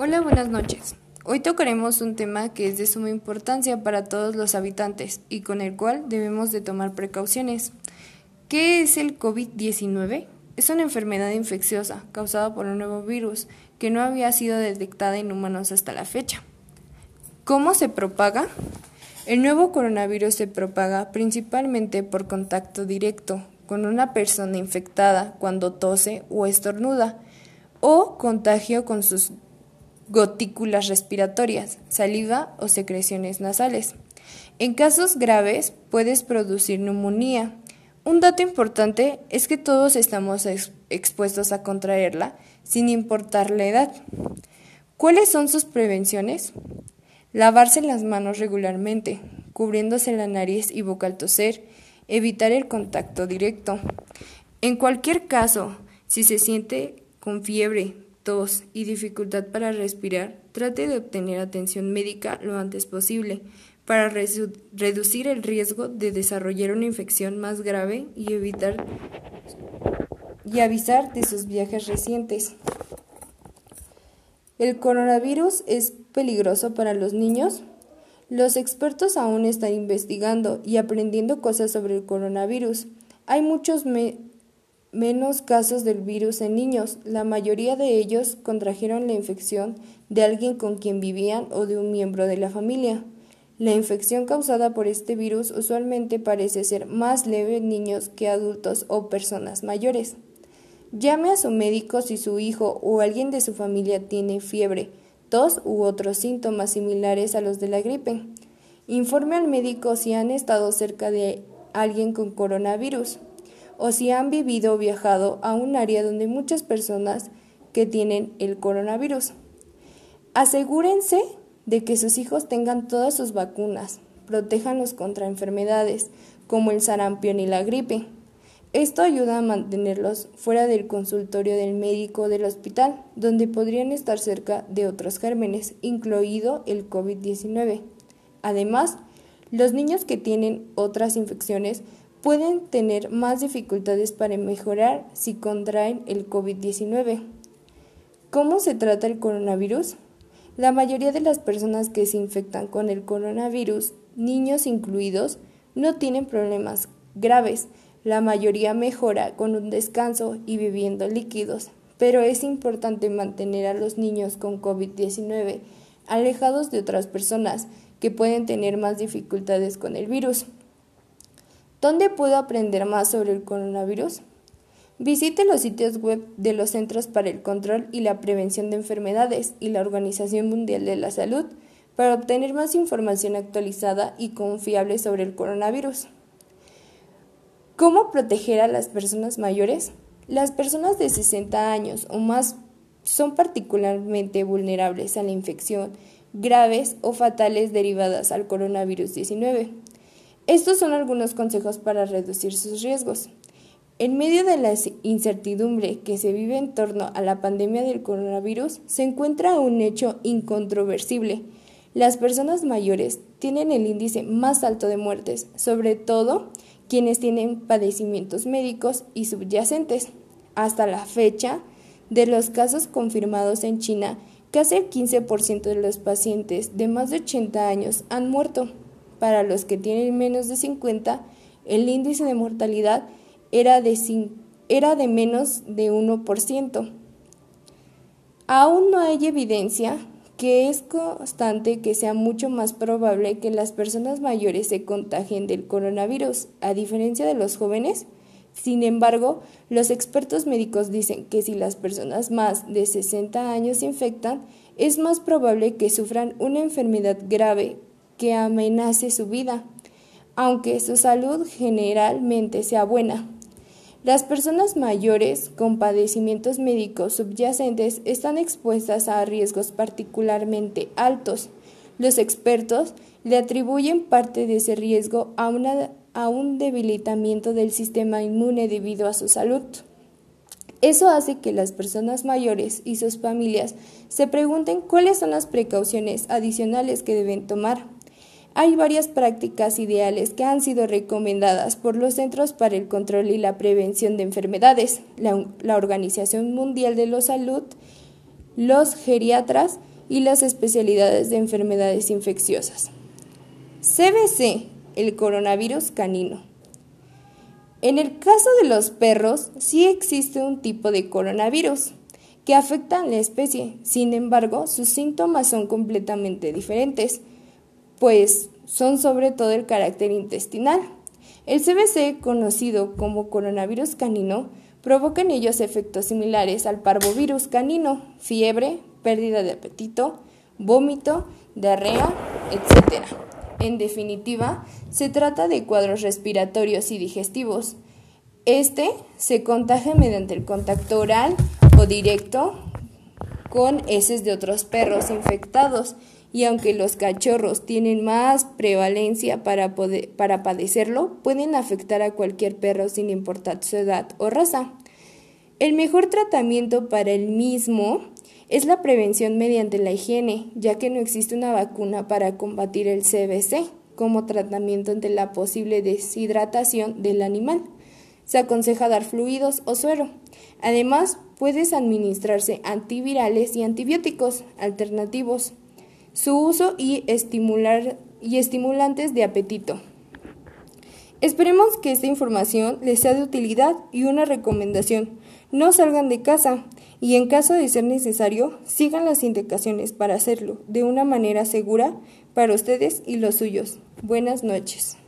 Hola, buenas noches. Hoy tocaremos un tema que es de suma importancia para todos los habitantes y con el cual debemos de tomar precauciones. ¿Qué es el COVID-19? Es una enfermedad infecciosa causada por un nuevo virus que no había sido detectada en humanos hasta la fecha. ¿Cómo se propaga? El nuevo coronavirus se propaga principalmente por contacto directo con una persona infectada cuando tose o estornuda o contagio con sus gotículas respiratorias, saliva o secreciones nasales. En casos graves puedes producir neumonía. Un dato importante es que todos estamos expuestos a contraerla sin importar la edad. ¿Cuáles son sus prevenciones? Lavarse las manos regularmente, cubriéndose la nariz y boca al toser, evitar el contacto directo. En cualquier caso, si se siente con fiebre, y dificultad para respirar, trate de obtener atención médica lo antes posible para reducir el riesgo de desarrollar una infección más grave y evitar y avisar de sus viajes recientes. ¿El coronavirus es peligroso para los niños? Los expertos aún están investigando y aprendiendo cosas sobre el coronavirus. Hay muchos menos casos del virus en niños. La mayoría de ellos contrajeron la infección de alguien con quien vivían o de un miembro de la familia. La infección causada por este virus usualmente parece ser más leve en niños que adultos o personas mayores. Llame a su médico si su hijo o alguien de su familia tiene fiebre, tos u otros síntomas similares a los de la gripe. Informe al médico si han estado cerca de alguien con coronavirus o si han vivido o viajado a un área donde muchas personas que tienen el coronavirus. Asegúrense de que sus hijos tengan todas sus vacunas, protéjanlos contra enfermedades como el sarampión y la gripe. Esto ayuda a mantenerlos fuera del consultorio del médico del hospital, donde podrían estar cerca de otros gérmenes, incluido el COVID-19. Además, los niños que tienen otras infecciones pueden tener más dificultades para mejorar si contraen el COVID-19. ¿Cómo se trata el coronavirus? La mayoría de las personas que se infectan con el coronavirus, niños incluidos, no tienen problemas graves. La mayoría mejora con un descanso y bebiendo líquidos, pero es importante mantener a los niños con COVID-19 alejados de otras personas que pueden tener más dificultades con el virus. ¿Dónde puedo aprender más sobre el coronavirus? Visite los sitios web de los Centros para el Control y la Prevención de Enfermedades y la Organización Mundial de la Salud para obtener más información actualizada y confiable sobre el coronavirus. ¿Cómo proteger a las personas mayores? Las personas de 60 años o más son particularmente vulnerables a la infección graves o fatales derivadas al coronavirus 19. Estos son algunos consejos para reducir sus riesgos. En medio de la incertidumbre que se vive en torno a la pandemia del coronavirus, se encuentra un hecho incontroversible. Las personas mayores tienen el índice más alto de muertes, sobre todo quienes tienen padecimientos médicos y subyacentes. Hasta la fecha, de los casos confirmados en China, casi el 15% de los pacientes de más de 80 años han muerto. Para los que tienen menos de 50, el índice de mortalidad era de, era de menos de 1%. Aún no hay evidencia que es constante que sea mucho más probable que las personas mayores se contagien del coronavirus, a diferencia de los jóvenes. Sin embargo, los expertos médicos dicen que si las personas más de 60 años se infectan, es más probable que sufran una enfermedad grave que amenace su vida, aunque su salud generalmente sea buena. Las personas mayores con padecimientos médicos subyacentes están expuestas a riesgos particularmente altos. Los expertos le atribuyen parte de ese riesgo a, a un debilitamiento del sistema inmune debido a su salud. Eso hace que las personas mayores y sus familias se pregunten cuáles son las precauciones adicionales que deben tomar. Hay varias prácticas ideales que han sido recomendadas por los Centros para el Control y la Prevención de Enfermedades, la, Organización Mundial de la Salud, los geriatras y las especialidades de enfermedades infecciosas. CBC, el coronavirus canino. En el caso de los perros, sí existe un tipo de coronavirus que afecta a la especie, sin embargo, sus síntomas son completamente diferentes, pues son sobre todo el carácter intestinal. El CBC, conocido como coronavirus canino, provoca en ellos efectos similares al parvovirus canino, fiebre, pérdida de apetito, vómito, diarrea, etc. En definitiva, se trata de cuadros respiratorios y digestivos. Este se contagia mediante el contacto oral o directo con heces de otros perros infectados y aunque los cachorros tienen más prevalencia para, para padecerlo, pueden afectar a cualquier perro sin importar su edad o raza. El mejor tratamiento para el mismo es la prevención mediante la higiene, ya que no existe una vacuna para combatir el CBC como tratamiento ante la posible deshidratación del animal. Se aconseja dar fluidos o suero. Además, puedes administrarse antivirales y antibióticos alternativos. Su uso y, estimular, y estimulantes de apetito. Esperemos que esta información les sea de utilidad y una recomendación. No salgan de casa y en caso de ser necesario, sigan las indicaciones para hacerlo de una manera segura para ustedes y los suyos. Buenas noches.